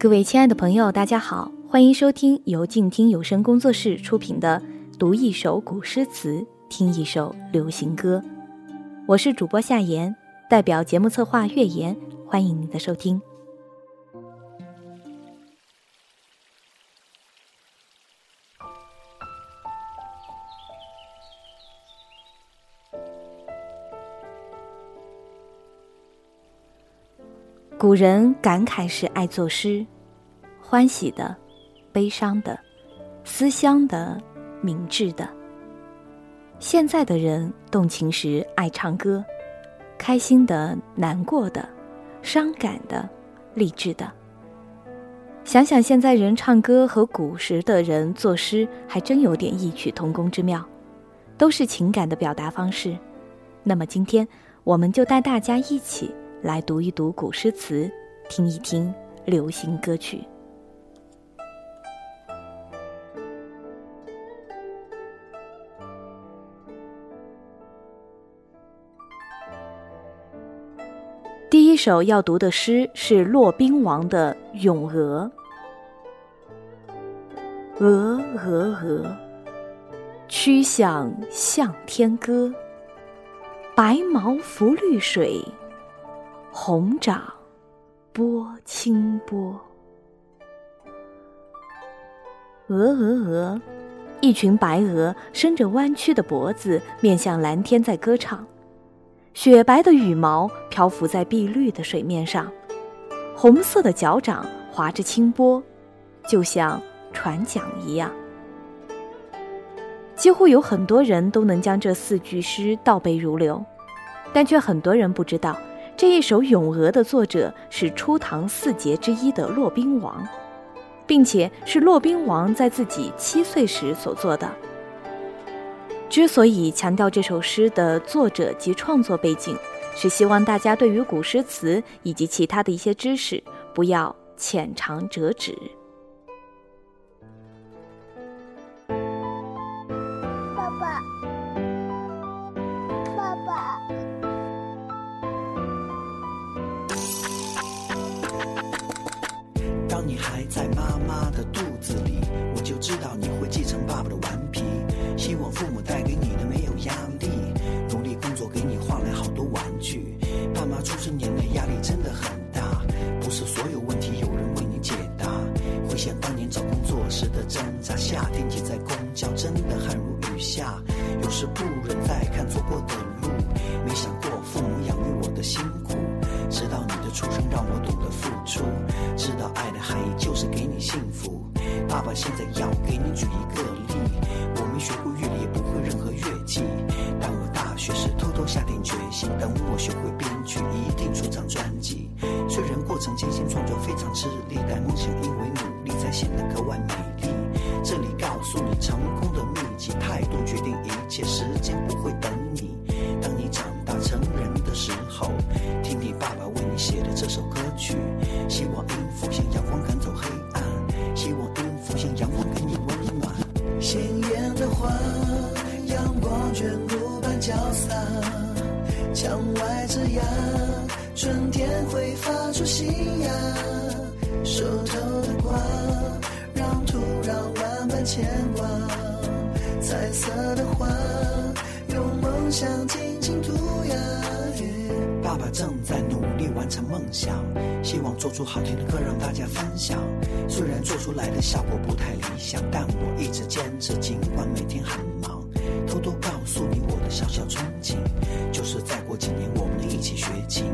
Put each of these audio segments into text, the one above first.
各位亲爱的朋友，大家好，欢迎收听由静听有声工作室出品的《读一首古诗词，听一首流行歌》，我是主播夏言，代表节目策划月言，欢迎您的收听。古人感慨是爱作诗。欢喜的、悲伤的、思乡的、明智的。现在的人动情时爱唱歌，开心的、难过的、伤感的、励志的。想想现在人唱歌和古时的人作诗，还真有点异曲同工之妙，都是情感的表达方式。那么今天，我们就带大家一起来读一读古诗词，听一听流行歌曲。首要读的诗是骆宾王的《咏鹅》。鹅鹅鹅，曲项向天歌。白毛浮绿水，红掌拨清波。鹅鹅鹅，一群白鹅伸着弯曲的脖子，面向蓝天在歌唱。雪白的羽毛漂浮在碧绿的水面上，红色的脚掌划着清波，就像船桨一样。几乎有很多人都能将这四句诗倒背如流，但却很多人不知道，这一首《咏鹅》的作者是初唐四杰之一的骆宾王，并且是骆宾王在自己七岁时所作的。之所以强调这首诗的作者及创作背景，是希望大家对于古诗词以及其他的一些知识不要浅尝辄止。爸爸，爸爸。当你还在妈妈的肚子里，我就知道你会继承爸爸的碗。希望父母带给你的没有压力，努力工作给你换来好多玩具。爸妈出生年代压力真的很大，不是所有问题有人为你解答。回想当年找工作时的挣扎，夏天挤在公交真的汗如雨下，有时不忍再看走过的路，没想过父母养育我的辛苦。知道你的出生让我懂得付出，知道爱的含义就是给你幸福。爸爸现在要给你举一个例，我没学过乐理，也不会任何乐器，但我大学时偷偷下定决心，等我学会编曲，一定出张专辑。虽然过程艰辛，创作非常吃力，但梦想因为努力才显得格外美。爸正在努力完成梦想，希望做出好听的歌让大家分享。虽然做出来的效果不太理想，但我一直坚持，尽管每天很忙。偷偷告诉你我的小小憧憬，就是再过几年我们一起学琴。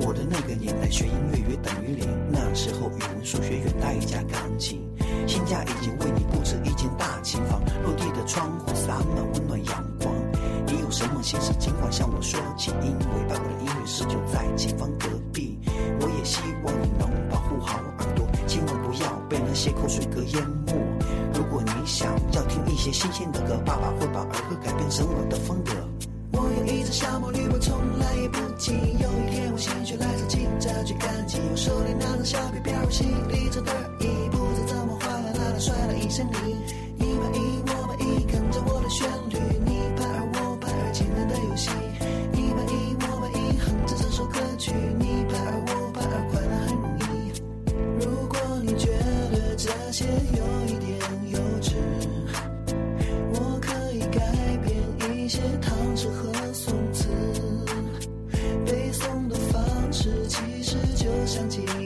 我的那个年代学音乐约等于零，那时候语文数学远大于加钢琴。新家已经为你布置一间大琴房，落地的窗户洒满温暖阳光。你有什么心事尽管向我说起，因为爸我的音乐室就在前方隔壁。我也希望你能保护好耳朵，千万不要被那些口水歌淹没。如果你想要听一些新鲜的歌，爸爸会把儿歌改编成我的风格。我有一只小毛驴，我从来也不骑。有一天我心血来潮骑着去赶集，我手里拿着小皮鞭，我心里正得意，不知怎么哗啦啦啦摔了一身泥，一满一。就想起。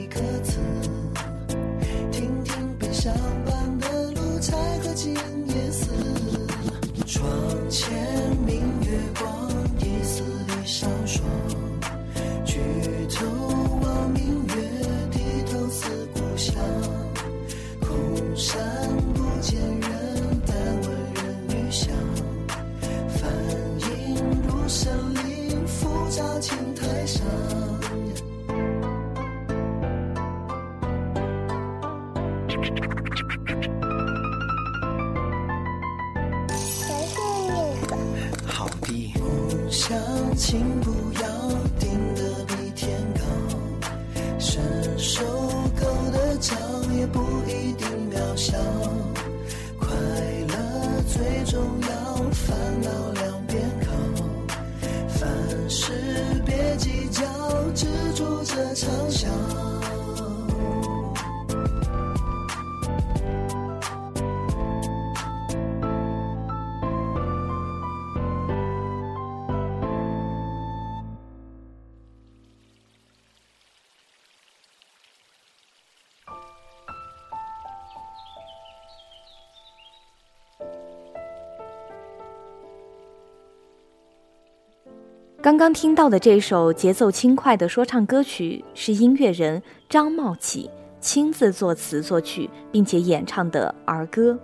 刚刚听到的这首节奏轻快的说唱歌曲，是音乐人张茂启亲自作词作曲，并且演唱的儿歌。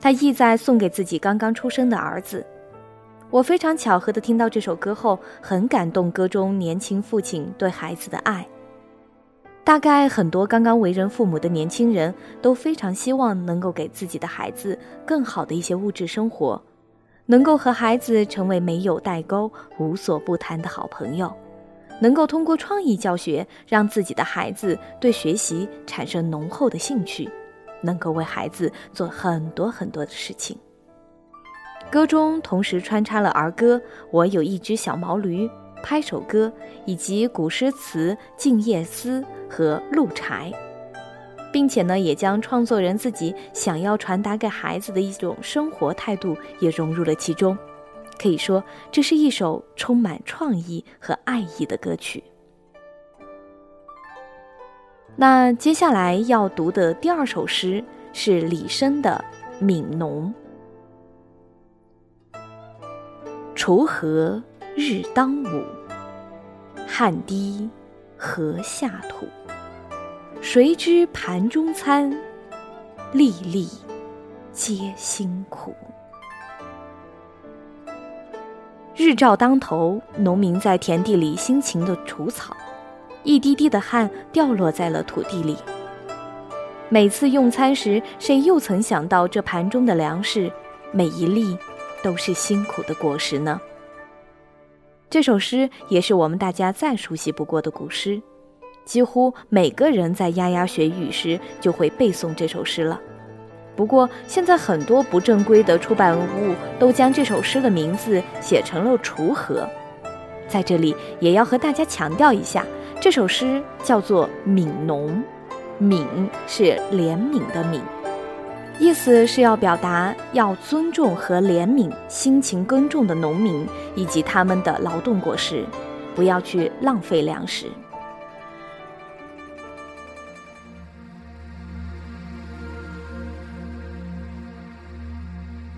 他意在送给自己刚刚出生的儿子。我非常巧合的听到这首歌后，很感动歌中年轻父亲对孩子的爱。大概很多刚刚为人父母的年轻人都非常希望能够给自己的孩子更好的一些物质生活。能够和孩子成为没有代沟、无所不谈的好朋友，能够通过创意教学让自己的孩子对学习产生浓厚的兴趣，能够为孩子做很多很多的事情。歌中同时穿插了儿歌《我有一只小毛驴》、拍手歌以及古诗词《静夜思》和《鹿柴》。并且呢，也将创作人自己想要传达给孩子的一种生活态度也融入了其中，可以说这是一首充满创意和爱意的歌曲。那接下来要读的第二首诗是李绅的《悯农》：“锄禾日当午，汗滴禾下土。”谁知盘中餐，粒粒皆辛苦。日照当头，农民在田地里辛勤的除草，一滴滴的汗掉落在了土地里。每次用餐时，谁又曾想到这盘中的粮食，每一粒都是辛苦的果实呢？这首诗也是我们大家再熟悉不过的古诗。几乎每个人在丫丫学语时就会背诵这首诗了。不过，现在很多不正规的出版物都将这首诗的名字写成了《锄禾》。在这里，也要和大家强调一下，这首诗叫做《悯农》。悯是怜悯的悯，意思是要表达要尊重和怜悯辛勤耕种的农民以及他们的劳动果实，不要去浪费粮食。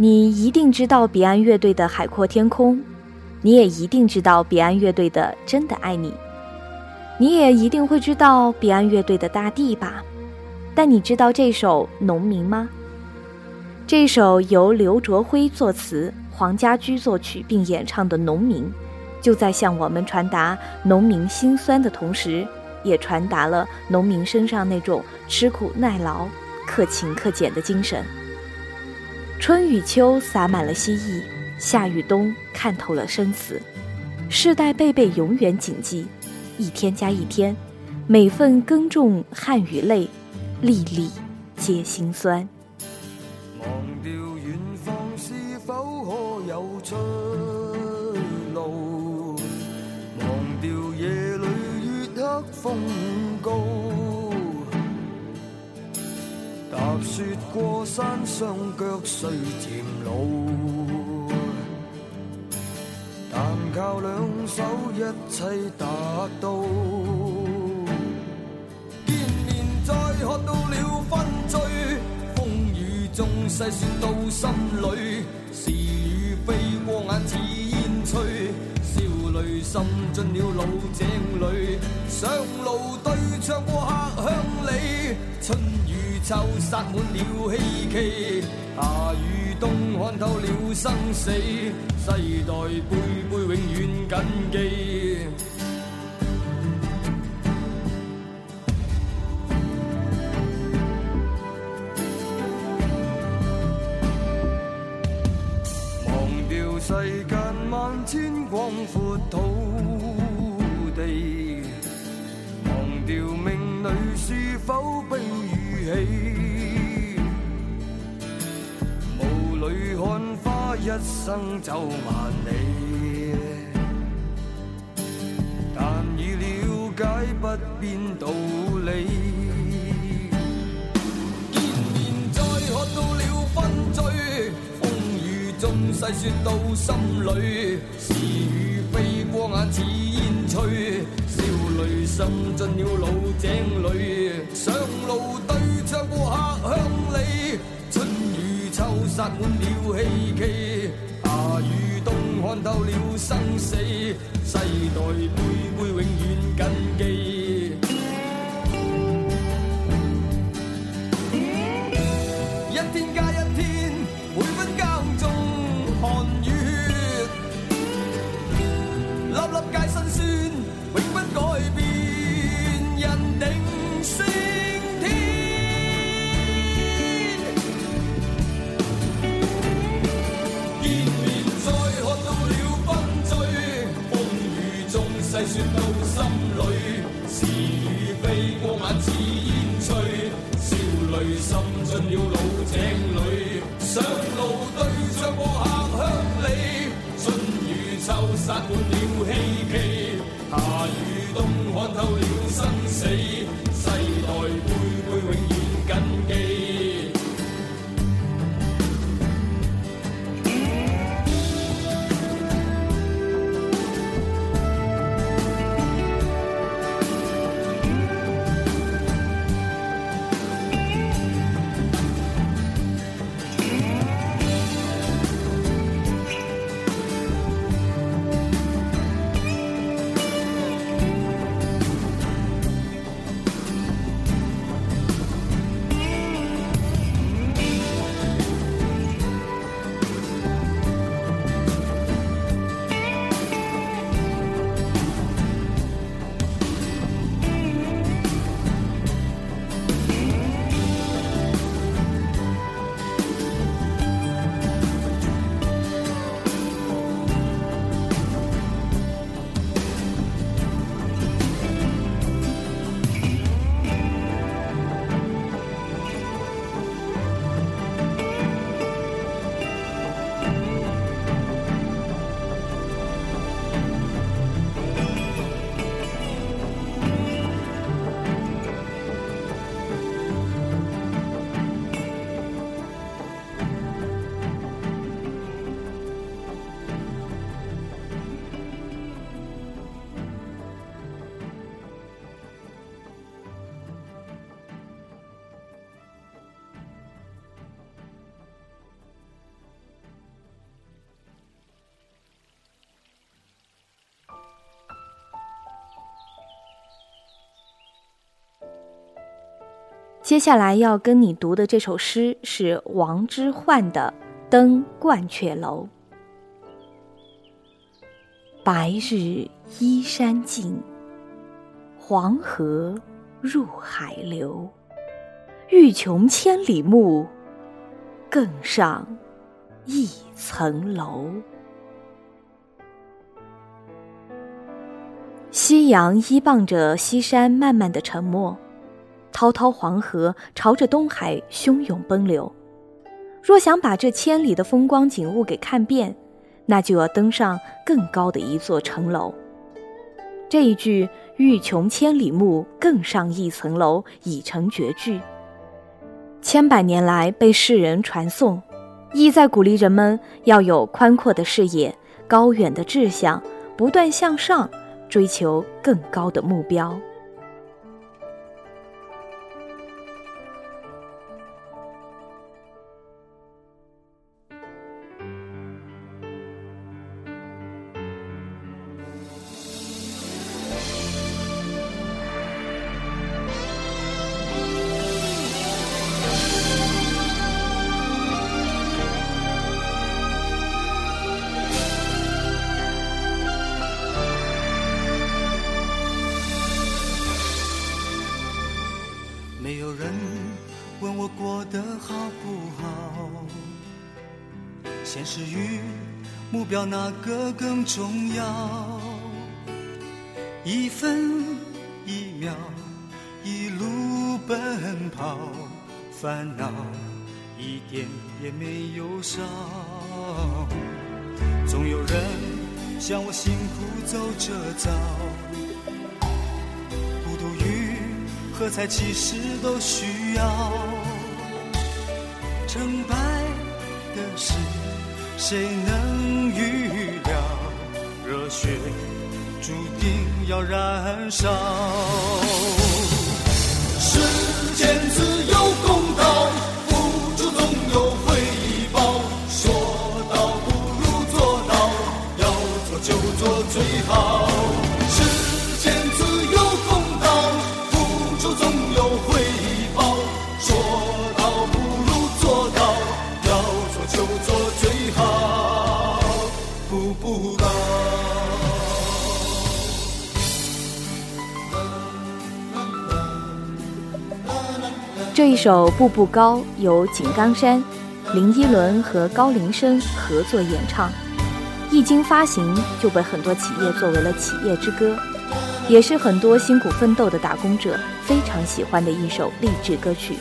你一定知道彼岸乐队的《海阔天空》，你也一定知道彼岸乐队的《真的爱你》，你也一定会知道彼岸乐队的《大地》吧？但你知道这首《农民》吗？这首由刘卓辉作词、黄家驹作曲并演唱的《农民》，就在向我们传达农民心酸的同时，也传达了农民身上那种吃苦耐劳、克勤克俭的精神。春与秋洒满了希蜴，夏与冬看透了生死，世代辈辈永远谨记：一天加一天，每份耕种汗与泪，粒粒皆辛酸。忘忘掉掉远方是否可有出路？夜里风踏雪过山，上脚虽渐老，但靠两手一切达到。见面再喝到了分醉，风雨中细算到心里，是与非过眼似烟吹，笑泪渗进了路井里。上路对唱过客乡里，春。秋杀满了希冀，夏与冬看透了生死，世代辈辈永远谨记。忘掉世间万千广阔土地，忘掉命里是否悲。雾里看花，一生走万里，但已了解不变道理。见面再看到了纷聚，风雨中细说到心里，是与非过眼似烟吹。泪渗进了老井里，上路对着过客乡里。春雨秋杀满了希冀，夏与冬看透了生死。世代辈辈永远谨记。一天间。升天，见面再看到了纷聚，风雨中细说到心里，是与非过眼似烟吹，笑泪渗进了老井里，上路对着过客乡里，春雨秋沙接下来要跟你读的这首诗是王之涣的《登鹳雀楼》。白日依山尽，黄河入海流。欲穷千里目，更上一层楼。夕阳依傍着西山，慢慢的沉没。滔滔黄河朝着东海汹涌奔流，若想把这千里的风光景物给看遍，那就要登上更高的一座城楼。这一句“欲穷千里目，更上一层楼”已成绝句，千百年来被世人传颂，意在鼓励人们要有宽阔的视野、高远的志向，不断向上，追求更高的目标。现实与目标哪个更重要？一分一秒一路奔跑，烦恼一点也没有少。总有人向我辛苦走着走，孤独与喝彩其实都需要。成败的事。谁能预料，热血注定要燃烧。世间自有公道，付出总有回报。说到不如做到，要做就做最好。这一首《步步高》由井冈山、林依轮和高林生合作演唱，一经发行就被很多企业作为了企业之歌，也是很多辛苦奋斗的打工者非常喜欢的一首励志歌曲。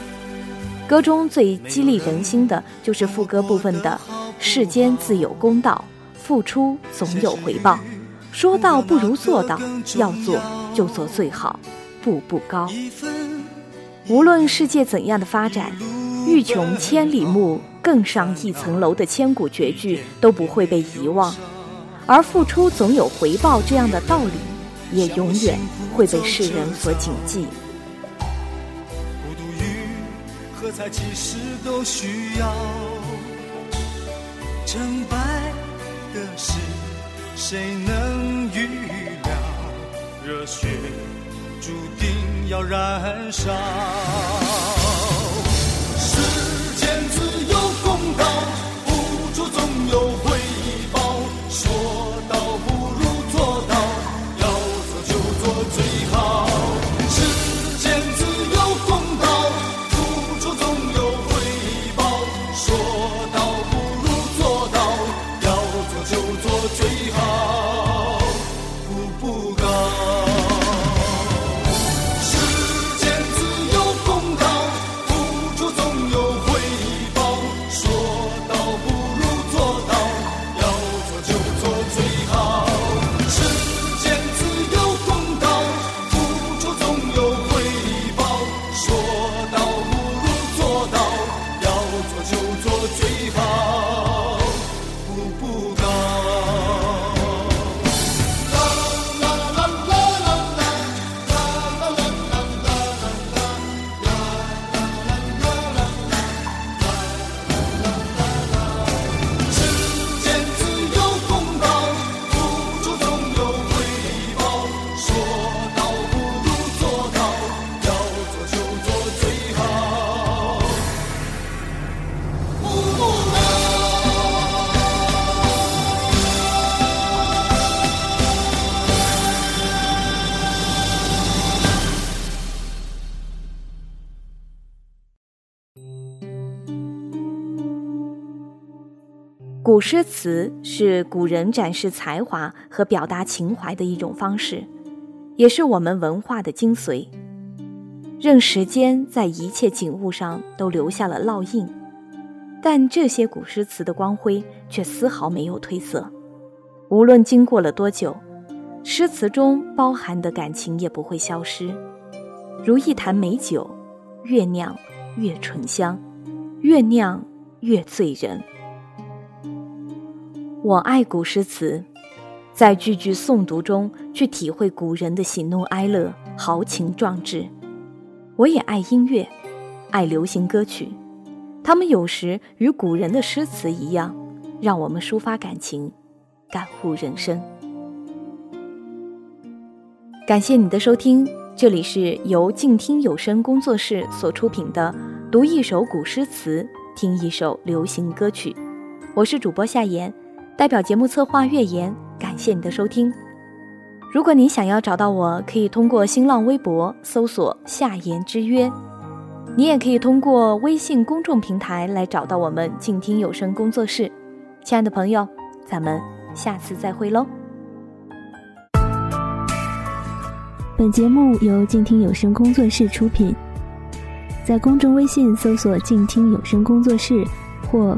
歌中最激励人心的就是副歌部分的“世间自有公道，付出总有回报，说到不如做到，要做就做最好，步步高”。无论世界怎样的发展，“欲穷千里目，更上一层楼”的千古绝句都不会被遗忘，而“付出总有回报”这样的道理，也永远会被世人所谨记。孤独与其实都需要。成败谁能预料？热血。注定要燃烧。古诗词是古人展示才华和表达情怀的一种方式，也是我们文化的精髓。任时间在一切景物上都留下了烙印，但这些古诗词的光辉却丝毫没有褪色。无论经过了多久，诗词中包含的感情也不会消失。如一坛美酒，越酿越醇香，越酿越醉人。我爱古诗词，在句句诵读中去体会古人的喜怒哀乐、豪情壮志。我也爱音乐，爱流行歌曲，他们有时与古人的诗词一样，让我们抒发感情，感悟人生。感谢你的收听，这里是由静听有声工作室所出品的《读一首古诗词，听一首流行歌曲》，我是主播夏言。代表节目策划月言，感谢你的收听。如果你想要找到我，可以通过新浪微博搜索“夏言之约”，你也可以通过微信公众平台来找到我们静听有声工作室。亲爱的朋友，咱们下次再会喽。本节目由静听有声工作室出品，在公众微信搜索“静听有声工作室”或。